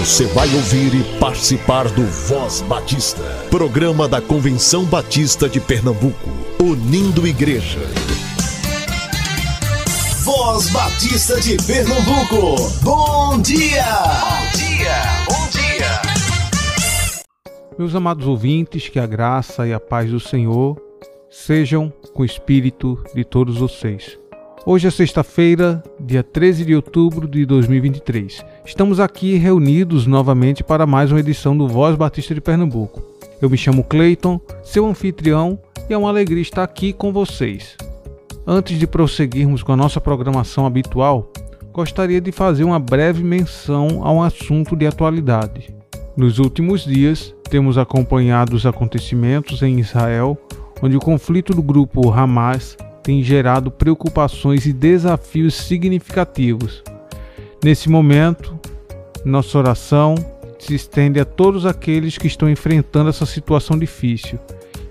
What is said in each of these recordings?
Você vai ouvir e participar do Voz Batista, programa da Convenção Batista de Pernambuco, unindo igreja. Voz Batista de Pernambuco, bom dia! Bom dia, bom dia! Meus amados ouvintes, que a graça e a paz do Senhor sejam com o espírito de todos vocês. Hoje é sexta-feira, dia 13 de outubro de 2023. Estamos aqui reunidos novamente para mais uma edição do Voz Batista de Pernambuco. Eu me chamo Clayton, seu anfitrião, e é uma alegria estar aqui com vocês. Antes de prosseguirmos com a nossa programação habitual, gostaria de fazer uma breve menção a um assunto de atualidade. Nos últimos dias, temos acompanhado os acontecimentos em Israel, onde o conflito do grupo Hamas tem gerado preocupações e desafios significativos. Nesse momento, nossa oração se estende a todos aqueles que estão enfrentando essa situação difícil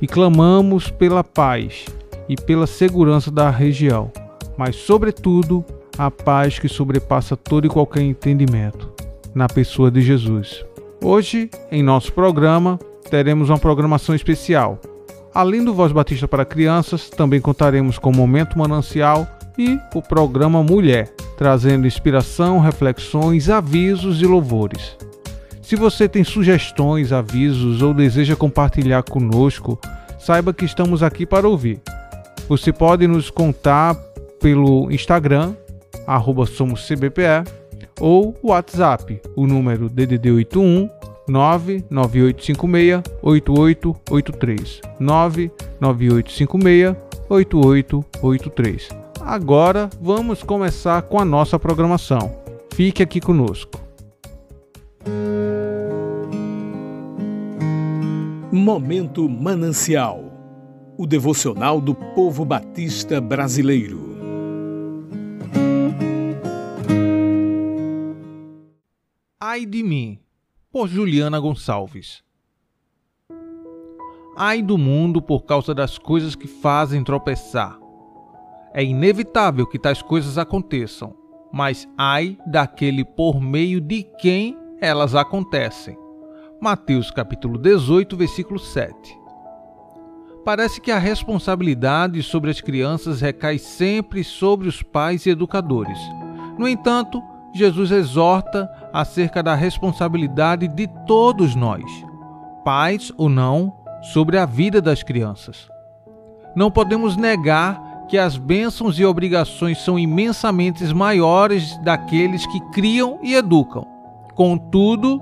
e clamamos pela paz e pela segurança da região, mas, sobretudo, a paz que sobrepassa todo e qualquer entendimento, na pessoa de Jesus. Hoje, em nosso programa, teremos uma programação especial Além do Voz Batista para Crianças, também contaremos com o Momento Manancial e o programa Mulher, trazendo inspiração, reflexões, avisos e louvores. Se você tem sugestões, avisos ou deseja compartilhar conosco, saiba que estamos aqui para ouvir. Você pode nos contar pelo Instagram, arroba somoscbpe, ou WhatsApp, o número DDD81 99856 8883. 99856 8883. Agora vamos começar com a nossa programação. Fique aqui conosco. Momento Manancial o devocional do povo batista brasileiro. Ai de mim por Juliana Gonçalves. Ai do mundo por causa das coisas que fazem tropeçar. É inevitável que tais coisas aconteçam, mas ai daquele por meio de quem elas acontecem. Mateus capítulo 18, versículo 7. Parece que a responsabilidade sobre as crianças recai sempre sobre os pais e educadores. No entanto, Jesus exorta acerca da responsabilidade de todos nós, pais ou não, sobre a vida das crianças. Não podemos negar que as bênçãos e obrigações são imensamente maiores daqueles que criam e educam. Contudo,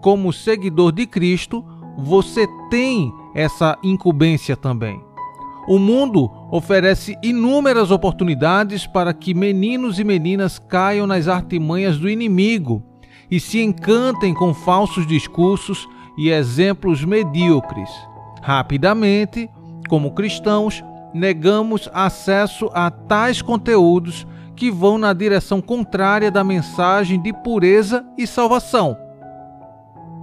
como seguidor de Cristo, você tem essa incumbência também. O mundo oferece inúmeras oportunidades para que meninos e meninas caiam nas artimanhas do inimigo e se encantem com falsos discursos e exemplos medíocres. Rapidamente, como cristãos, negamos acesso a tais conteúdos que vão na direção contrária da mensagem de pureza e salvação.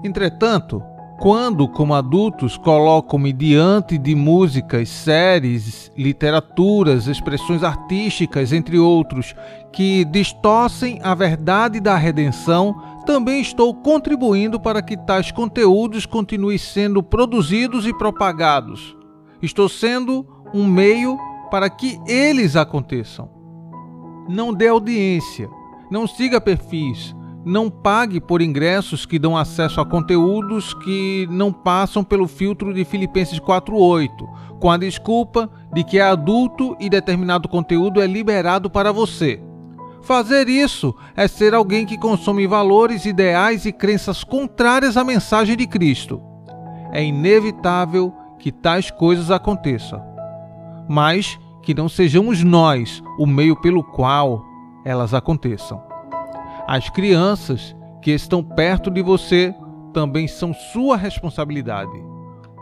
Entretanto, quando, como adultos, colocam-me diante de músicas, séries, literaturas, expressões artísticas, entre outros, que distorcem a verdade da redenção, também estou contribuindo para que tais conteúdos continuem sendo produzidos e propagados. Estou sendo um meio para que eles aconteçam. Não dê audiência, não siga perfis, não pague por ingressos que dão acesso a conteúdos que não passam pelo filtro de Filipenses 4:8, com a desculpa de que é adulto e determinado conteúdo é liberado para você. Fazer isso é ser alguém que consome valores, ideais e crenças contrárias à mensagem de Cristo. É inevitável que tais coisas aconteçam, mas que não sejamos nós o meio pelo qual elas aconteçam. As crianças que estão perto de você também são sua responsabilidade.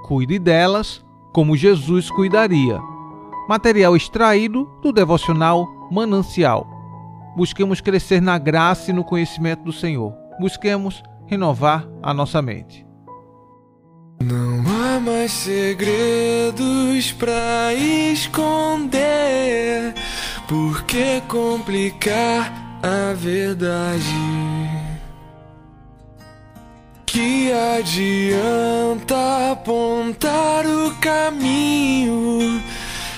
Cuide delas como Jesus cuidaria. Material extraído do devocional Manancial. Busquemos crescer na graça e no conhecimento do Senhor. Busquemos renovar a nossa mente. Não há mais segredos para esconder. Por que complicar? A verdade. adianta apontar o caminho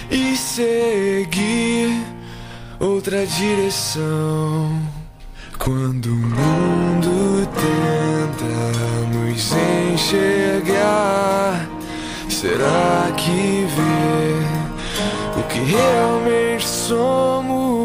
e seguir outra direção. Quando o mundo tenta nos enxergar, será que vê o que realmente somos?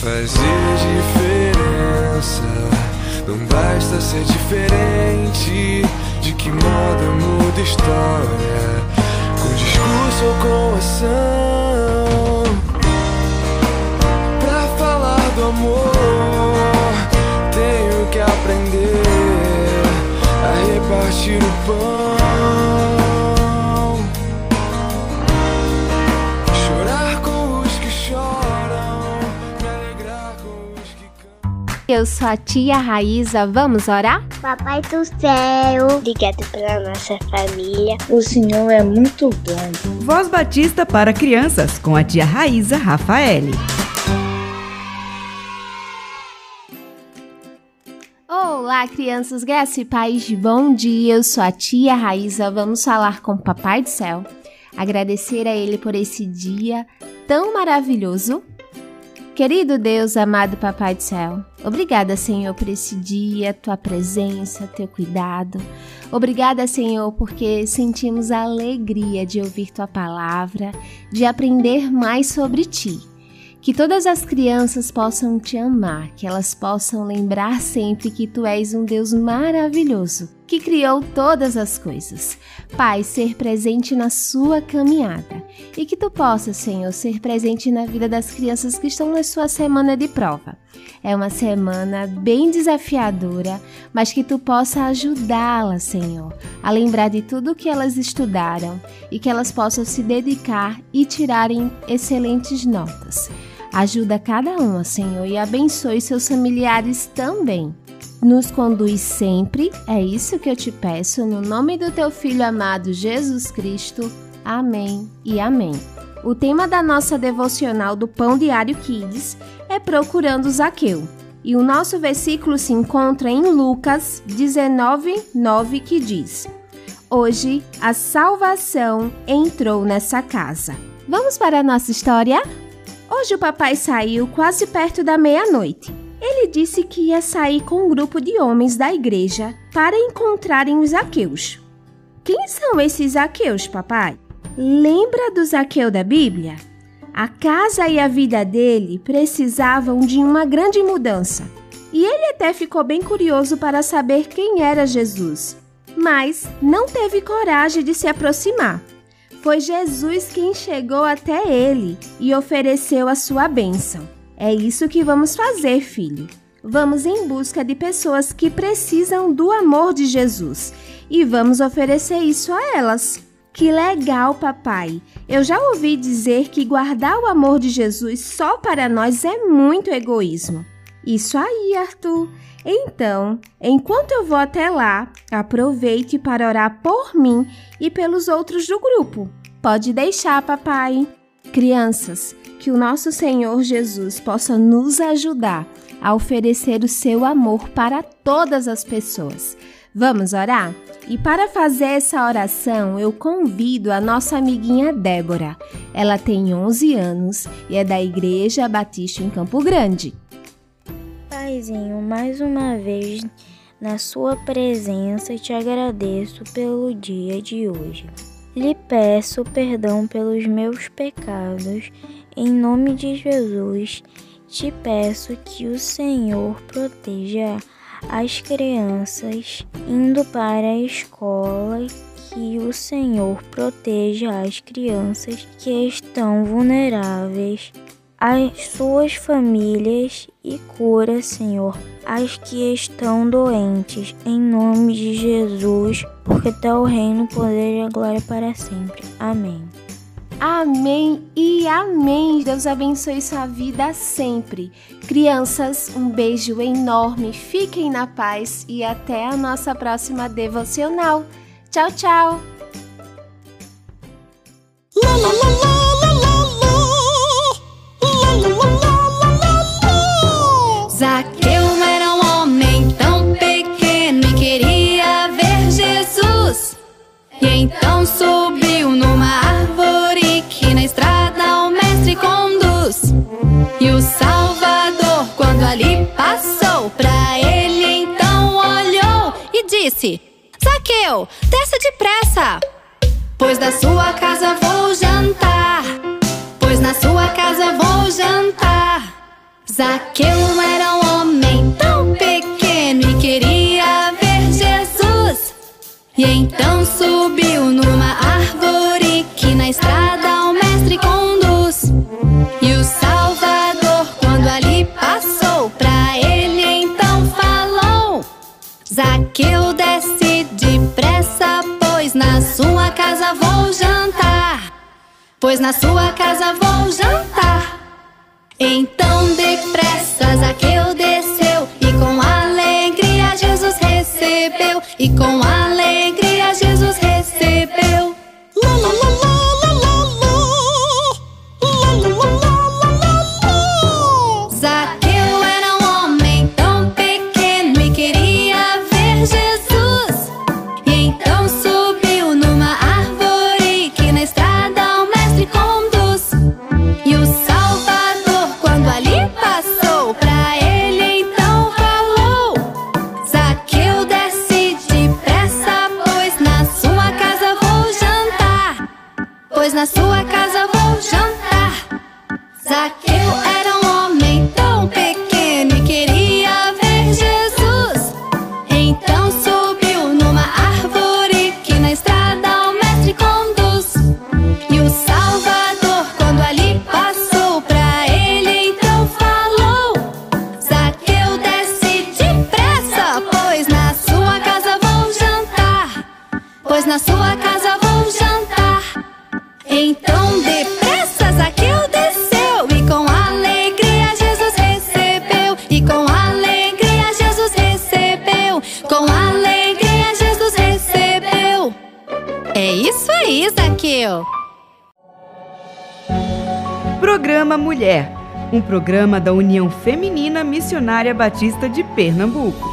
fazer diferença não basta ser diferente. De que modo eu mudo história? Com discurso ou com ação? Pra falar do amor, tenho que aprender a repartir o pão. Eu sou a tia Raíza, vamos orar? Papai do céu, obrigado pela nossa família. O Senhor é muito bom. Voz Batista para crianças com a tia Raíza Rafaele. Olá, crianças, graça e paz, bom dia. Eu sou a tia Raíza. Vamos falar com o Papai do Céu. Agradecer a Ele por esse dia tão maravilhoso Querido Deus, amado Papai do Céu, obrigada, Senhor, por esse dia, tua presença, teu cuidado. Obrigada, Senhor, porque sentimos a alegria de ouvir tua palavra, de aprender mais sobre ti. Que todas as crianças possam te amar, que elas possam lembrar sempre que tu és um Deus maravilhoso, que criou todas as coisas. Pai, ser presente na sua caminhada e que tu possas, Senhor, ser presente na vida das crianças que estão na sua semana de prova. É uma semana bem desafiadora, mas que tu possa ajudá-las, Senhor, a lembrar de tudo o que elas estudaram e que elas possam se dedicar e tirarem excelentes notas. Ajuda cada uma, Senhor, e abençoe seus familiares também. Nos conduz sempre, é isso que eu te peço, no nome do teu Filho amado Jesus Cristo. Amém e amém. O tema da nossa devocional do Pão Diário Kids é Procurando Zaqueu. E o nosso versículo se encontra em Lucas 19, 9, que diz: Hoje a salvação entrou nessa casa. Vamos para a nossa história? Hoje o papai saiu quase perto da meia-noite. Ele disse que ia sair com um grupo de homens da igreja para encontrarem os Zaqueus. Quem são esses Zaqueus, papai? Lembra do Zaqueu da Bíblia? A casa e a vida dele precisavam de uma grande mudança. E ele até ficou bem curioso para saber quem era Jesus, mas não teve coragem de se aproximar. Foi Jesus quem chegou até ele e ofereceu a sua bênção. É isso que vamos fazer, filho. Vamos em busca de pessoas que precisam do amor de Jesus e vamos oferecer isso a elas. Que legal, papai! Eu já ouvi dizer que guardar o amor de Jesus só para nós é muito egoísmo. Isso aí, Arthur. Então, enquanto eu vou até lá, aproveite para orar por mim e pelos outros do grupo. Pode deixar, papai. Crianças, que o nosso Senhor Jesus possa nos ajudar a oferecer o seu amor para todas as pessoas. Vamos orar? E para fazer essa oração, eu convido a nossa amiguinha Débora. Ela tem 11 anos e é da Igreja Batista em Campo Grande. Paizinho, mais uma vez na sua presença te agradeço pelo dia de hoje. lhe peço perdão pelos meus pecados. Em nome de Jesus, te peço que o Senhor proteja as crianças indo para a escola, que o Senhor proteja as crianças que estão vulneráveis, as suas famílias e cura, Senhor, as que estão doentes, em nome de Jesus, porque teu reino, o poder e a glória para sempre. Amém. Amém e amém. Deus abençoe sua vida sempre. Crianças, um beijo enorme. Fiquem na paz e até a nossa próxima devocional. Tchau, tchau. Zaqueu era um homem tão pequeno e queria ver Jesus. E então subiu numa árvore E o Salvador, quando ali passou, pra ele então olhou e disse: Zaqueu, desça depressa, pois da sua casa vou jantar. Pois na sua casa vou jantar. Zaqueu era um homem tão pequeno e queria ver Jesus. E então subiu numa Pois na sua casa vou jantar. Então depressa Zaqueu desceu e com alegria Jesus recebeu e com isso aí, Zaqueu. Programa Mulher, um programa da União Feminina Missionária Batista de Pernambuco.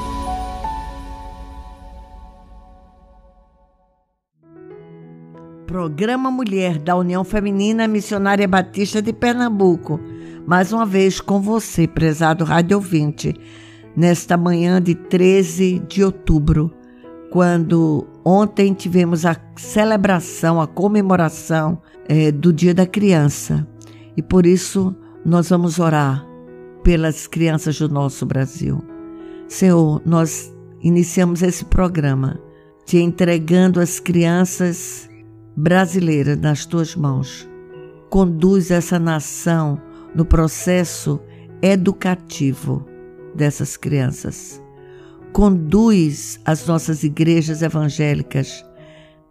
Programa Mulher da União Feminina Missionária Batista de Pernambuco. Mais uma vez com você, prezado rádio ouvinte, nesta manhã de 13 de outubro, quando ontem tivemos a celebração, a comemoração eh, do Dia da Criança. E por isso nós vamos orar pelas crianças do nosso Brasil. Senhor, nós iniciamos esse programa te entregando as crianças brasileiras nas tuas mãos. Conduz essa nação no processo educativo dessas crianças. Conduz as nossas igrejas evangélicas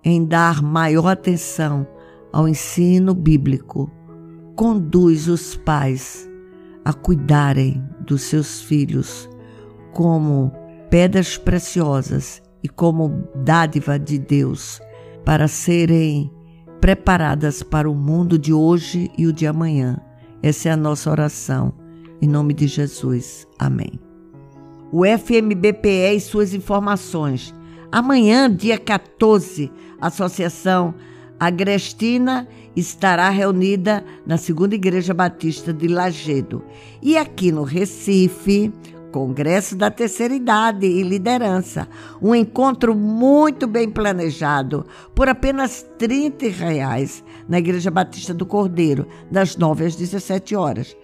em dar maior atenção ao ensino bíblico. Conduz os pais a cuidarem dos seus filhos como pedras preciosas e como dádiva de Deus para serem preparadas para o mundo de hoje e o de amanhã. Essa é a nossa oração. Em nome de Jesus. Amém. O FMBPE e suas informações. Amanhã, dia 14, a Associação Agrestina estará reunida na Segunda Igreja Batista de Lagedo. E aqui no Recife, Congresso da Terceira Idade e Liderança. Um encontro muito bem planejado, por apenas 30 reais, na Igreja Batista do Cordeiro, das 9 às 17 horas.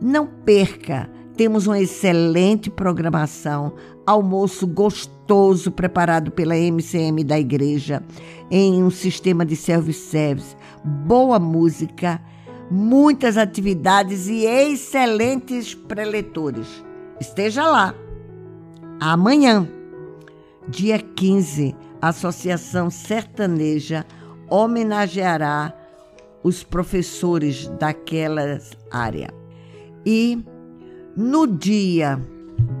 Não perca! Temos uma excelente programação, almoço gostoso preparado pela MCM da igreja, em um sistema de self-service, boa música, muitas atividades e excelentes preletores. Esteja lá. Amanhã, dia 15, a Associação Sertaneja homenageará os professores daquela área. E no dia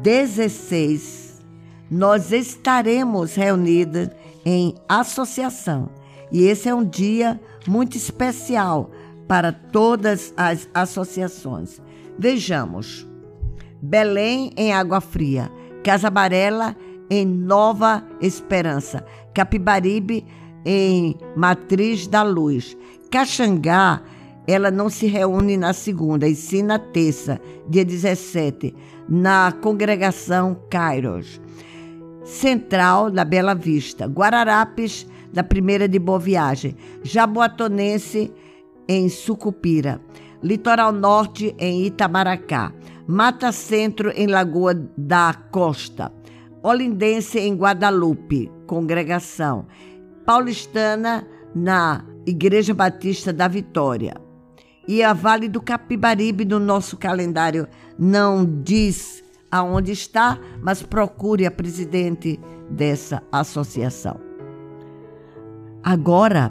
16, nós estaremos reunidas em associação. E esse é um dia muito especial para todas as associações. Vejamos: Belém em Água Fria, Casa Amarela em Nova Esperança, Capibaribe em Matriz da Luz, Caxangá ela não se reúne na segunda, e sim na terça, dia 17, na congregação Kairos. Central da Bela Vista, Guararapes da Primeira de Boa Viagem, Jaboatonense em Sucupira, Litoral Norte em Itamaracá, Mata Centro em Lagoa da Costa, Olindense em Guadalupe, congregação, Paulistana na Igreja Batista da Vitória. E a Vale do Capibaribe no nosso calendário não diz aonde está, mas procure a presidente dessa associação. Agora,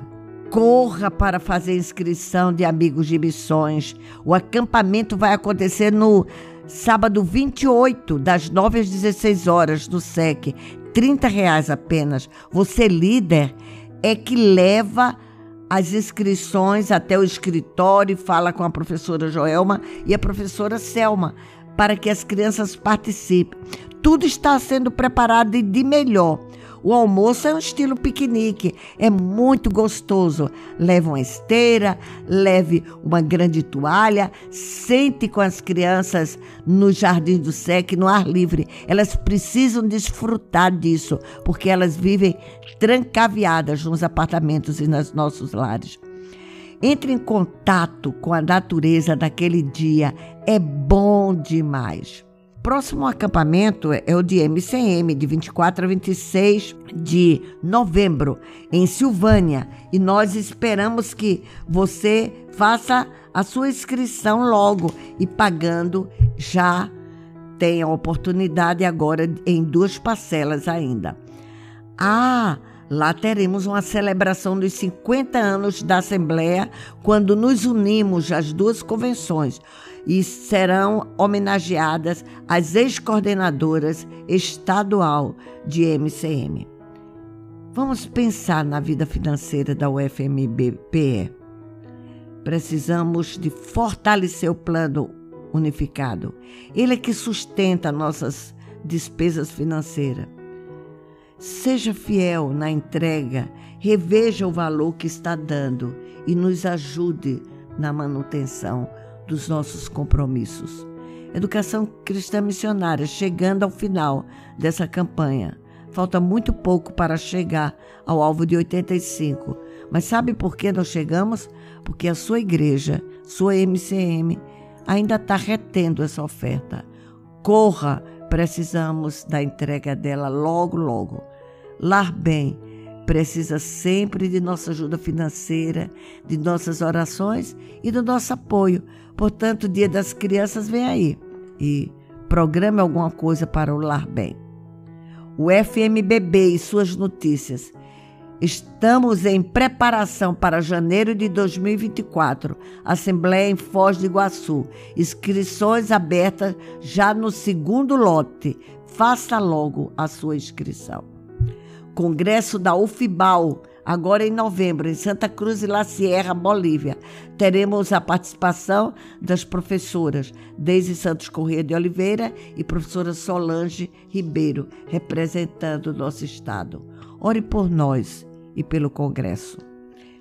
corra para fazer inscrição de amigos de missões. O acampamento vai acontecer no sábado 28, das 9 às 16 horas, no SEC. 30 reais apenas. Você, líder, é que leva as inscrições até o escritório e fala com a professora Joelma e a professora Selma para que as crianças participem. Tudo está sendo preparado e de melhor. O almoço é um estilo piquenique, é muito gostoso. Leve uma esteira, leve uma grande toalha, sente com as crianças no jardim do SEC, no ar livre. Elas precisam desfrutar disso, porque elas vivem trancaviadas nos apartamentos e nos nossos lares. Entre em contato com a natureza daquele dia, é bom demais próximo acampamento é o de MCM, de 24 a 26 de novembro, em Silvânia. E nós esperamos que você faça a sua inscrição logo e pagando já tem a oportunidade agora em duas parcelas ainda. Ah, lá teremos uma celebração dos 50 anos da Assembleia, quando nos unimos as duas convenções e serão homenageadas as ex-coordenadoras estadual de MCM. Vamos pensar na vida financeira da UFMBPE. Precisamos de fortalecer o plano unificado. Ele é que sustenta nossas despesas financeiras. Seja fiel na entrega, reveja o valor que está dando e nos ajude na manutenção dos nossos compromissos. Educação Cristã Missionária chegando ao final dessa campanha. Falta muito pouco para chegar ao alvo de 85. Mas sabe por que nós chegamos? Porque a sua igreja, sua MCM, ainda está retendo essa oferta. Corra, precisamos da entrega dela logo, logo. Lar Bem precisa sempre de nossa ajuda financeira, de nossas orações e do nosso apoio Portanto, o Dia das Crianças vem aí e programe alguma coisa para o Lar Bem. O FMBB e suas notícias. Estamos em preparação para janeiro de 2024. Assembleia em Foz do Iguaçu. Inscrições abertas já no segundo lote. Faça logo a sua inscrição. Congresso da UFIBAL agora em novembro, em Santa Cruz e La Sierra, Bolívia. Teremos a participação das professoras Deise Santos Corrêa de Oliveira e professora Solange Ribeiro, representando o nosso estado. Ore por nós e pelo Congresso.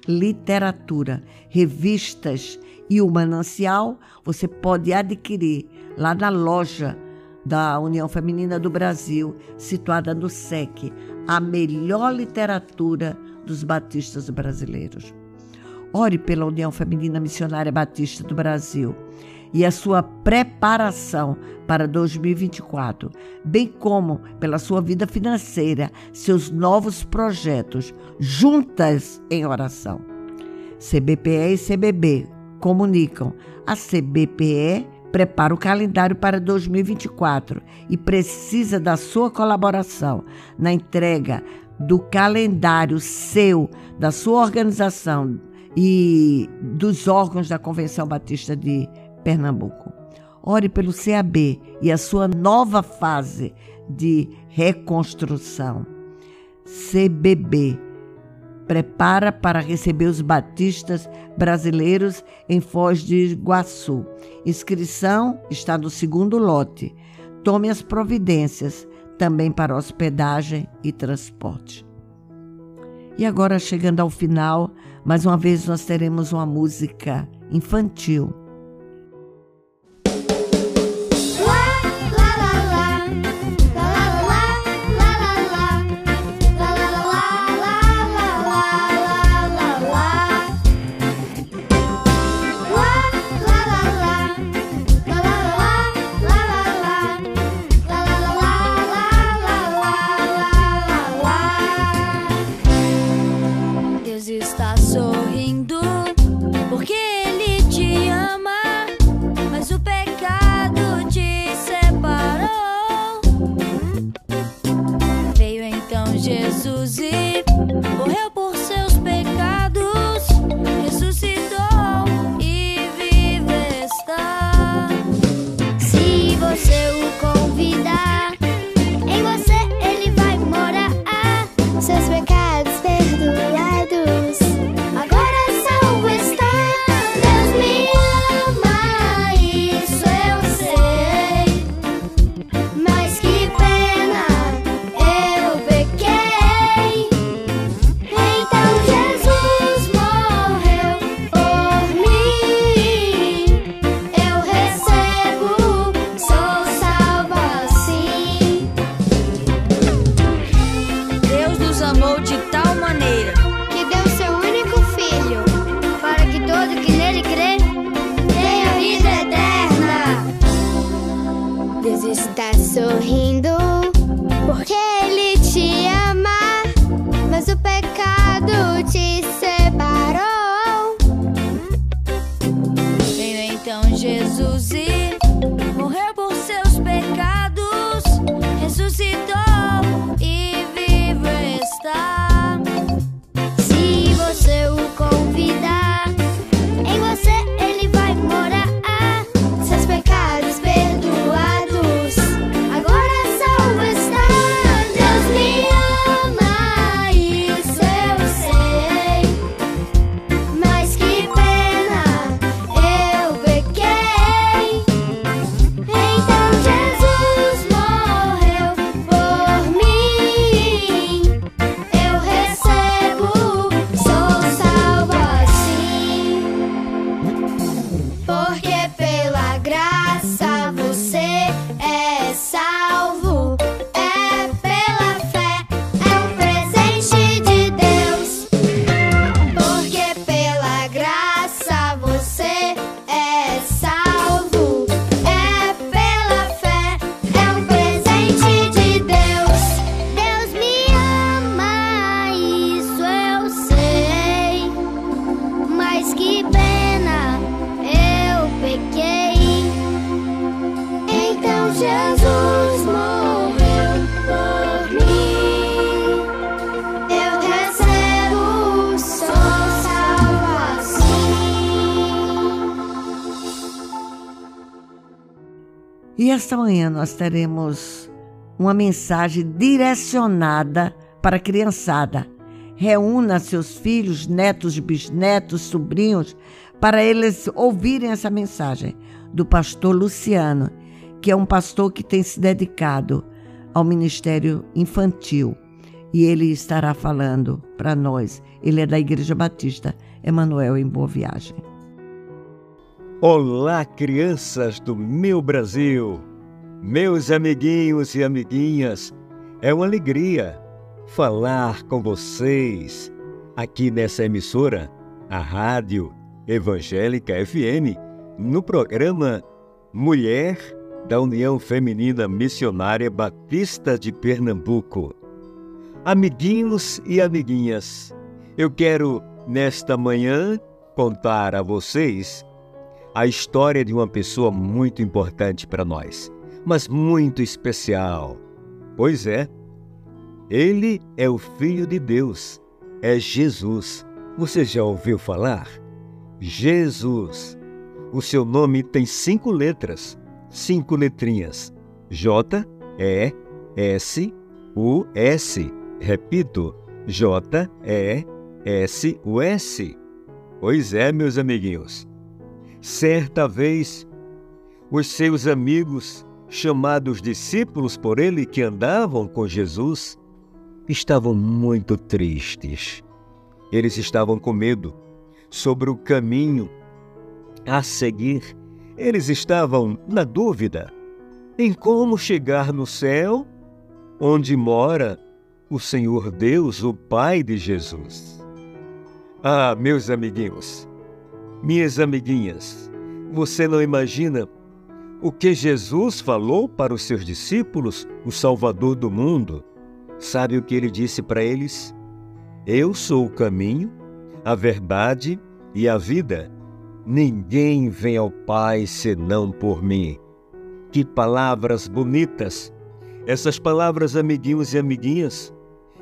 Literatura, revistas e o manancial você pode adquirir lá na loja da União Feminina do Brasil, situada no SEC, a melhor literatura dos batistas brasileiros. Ore pela União Feminina Missionária Batista do Brasil e a sua preparação para 2024, bem como pela sua vida financeira, seus novos projetos, juntas em oração. CBPE e CBB comunicam. A CBPE prepara o calendário para 2024 e precisa da sua colaboração na entrega do calendário seu, da sua organização e dos órgãos da Convenção Batista de Pernambuco. Ore pelo CAB e a sua nova fase de reconstrução. CBB prepara para receber os batistas brasileiros em Foz de Iguaçu. Inscrição está no segundo lote. Tome as providências também para hospedagem e transporte. E agora, chegando ao final, mais uma vez nós teremos uma música infantil E esta manhã nós teremos uma mensagem direcionada para a criançada. Reúna seus filhos, netos, bisnetos, sobrinhos, para eles ouvirem essa mensagem do pastor Luciano, que é um pastor que tem se dedicado ao ministério infantil. E ele estará falando para nós. Ele é da Igreja Batista Emanuel em Boa Viagem. Olá, crianças do meu Brasil! Meus amiguinhos e amiguinhas, é uma alegria falar com vocês aqui nessa emissora, a Rádio Evangélica FM, no programa Mulher da União Feminina Missionária Batista de Pernambuco. Amiguinhos e amiguinhas, eu quero nesta manhã contar a vocês a história de uma pessoa muito importante para nós, mas muito especial. Pois é, ele é o Filho de Deus, é Jesus. Você já ouviu falar? Jesus. O seu nome tem cinco letras, cinco letrinhas: J, E, S, U, S. Repito, J, E, S, U, S. Pois é, meus amiguinhos. Certa vez, os seus amigos, chamados discípulos por ele que andavam com Jesus, estavam muito tristes. Eles estavam com medo sobre o caminho a seguir. Eles estavam na dúvida em como chegar no céu, onde mora o Senhor Deus, o Pai de Jesus. Ah, meus amiguinhos, minhas amiguinhas, você não imagina o que Jesus falou para os seus discípulos, o Salvador do mundo? Sabe o que ele disse para eles? Eu sou o caminho, a verdade e a vida. Ninguém vem ao Pai senão por mim. Que palavras bonitas! Essas palavras, amiguinhos e amiguinhas,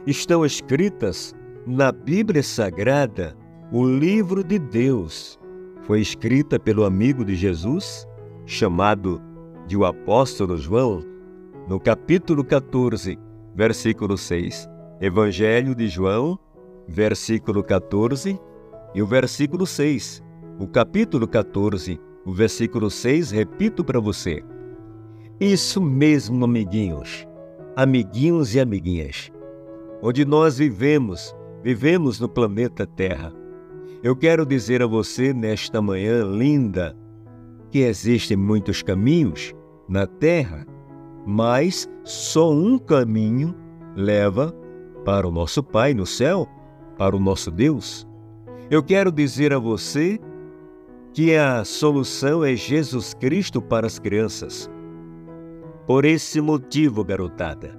estão escritas na Bíblia Sagrada, o livro de Deus. Foi escrita pelo amigo de Jesus, chamado de o apóstolo João, no capítulo 14, versículo 6. Evangelho de João, versículo 14 e o versículo 6. O capítulo 14, o versículo 6, repito para você. Isso mesmo, amiguinhos, amiguinhos e amiguinhas. Onde nós vivemos, vivemos no planeta Terra. Eu quero dizer a você nesta manhã linda que existem muitos caminhos na Terra, mas só um caminho leva para o nosso Pai no céu, para o nosso Deus. Eu quero dizer a você que a solução é Jesus Cristo para as crianças. Por esse motivo, garotada,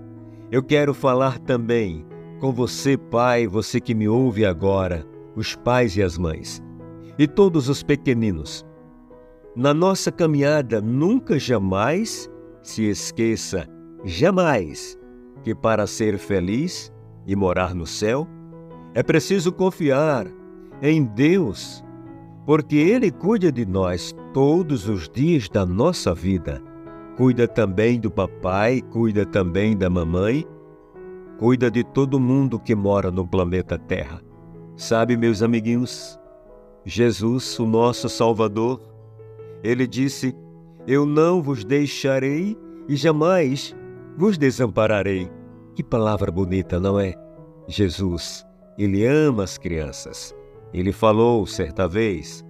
eu quero falar também com você, pai, você que me ouve agora, os pais e as mães, e todos os pequeninos. Na nossa caminhada, nunca jamais se esqueça, jamais, que para ser feliz e morar no céu, é preciso confiar em Deus, porque Ele cuida de nós todos os dias da nossa vida. Cuida também do papai, cuida também da mamãe, cuida de todo mundo que mora no planeta Terra. Sabe, meus amiguinhos, Jesus, o nosso Salvador, ele disse: Eu não vos deixarei e jamais vos desampararei. Que palavra bonita, não é? Jesus, ele ama as crianças. Ele falou certa vez,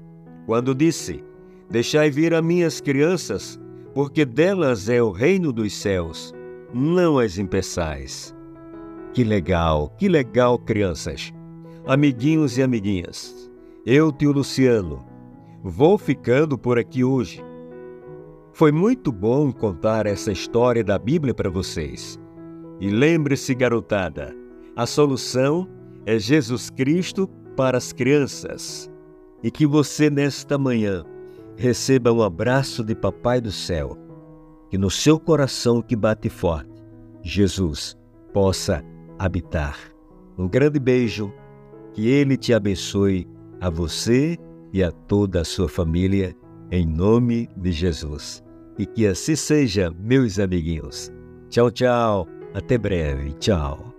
quando disse: Deixai vir a minhas crianças, porque delas é o reino dos céus, não as impeçais. Que legal, que legal, crianças! Amiguinhos e amiguinhas, eu, tio Luciano, vou ficando por aqui hoje. Foi muito bom contar essa história da Bíblia para vocês. E lembre-se, garotada, a solução é Jesus Cristo para as crianças. E que você, nesta manhã, receba um abraço de Papai do Céu. Que no seu coração que bate forte, Jesus possa habitar. Um grande beijo, que Ele te abençoe a você e a toda a sua família, em nome de Jesus. E que assim seja, meus amiguinhos. Tchau, tchau. Até breve. Tchau.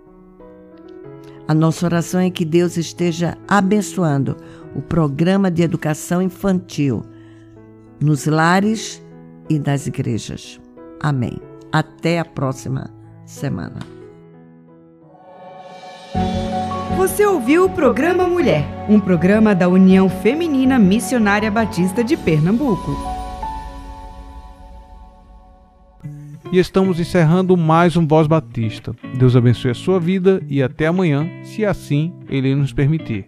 A nossa oração é que Deus esteja abençoando o programa de educação infantil nos lares e nas igrejas. Amém. Até a próxima semana. Você ouviu o programa Mulher, um programa da União Feminina Missionária Batista de Pernambuco. e estamos encerrando mais um Voz Batista. Deus abençoe a sua vida e até amanhã, se assim Ele nos permitir.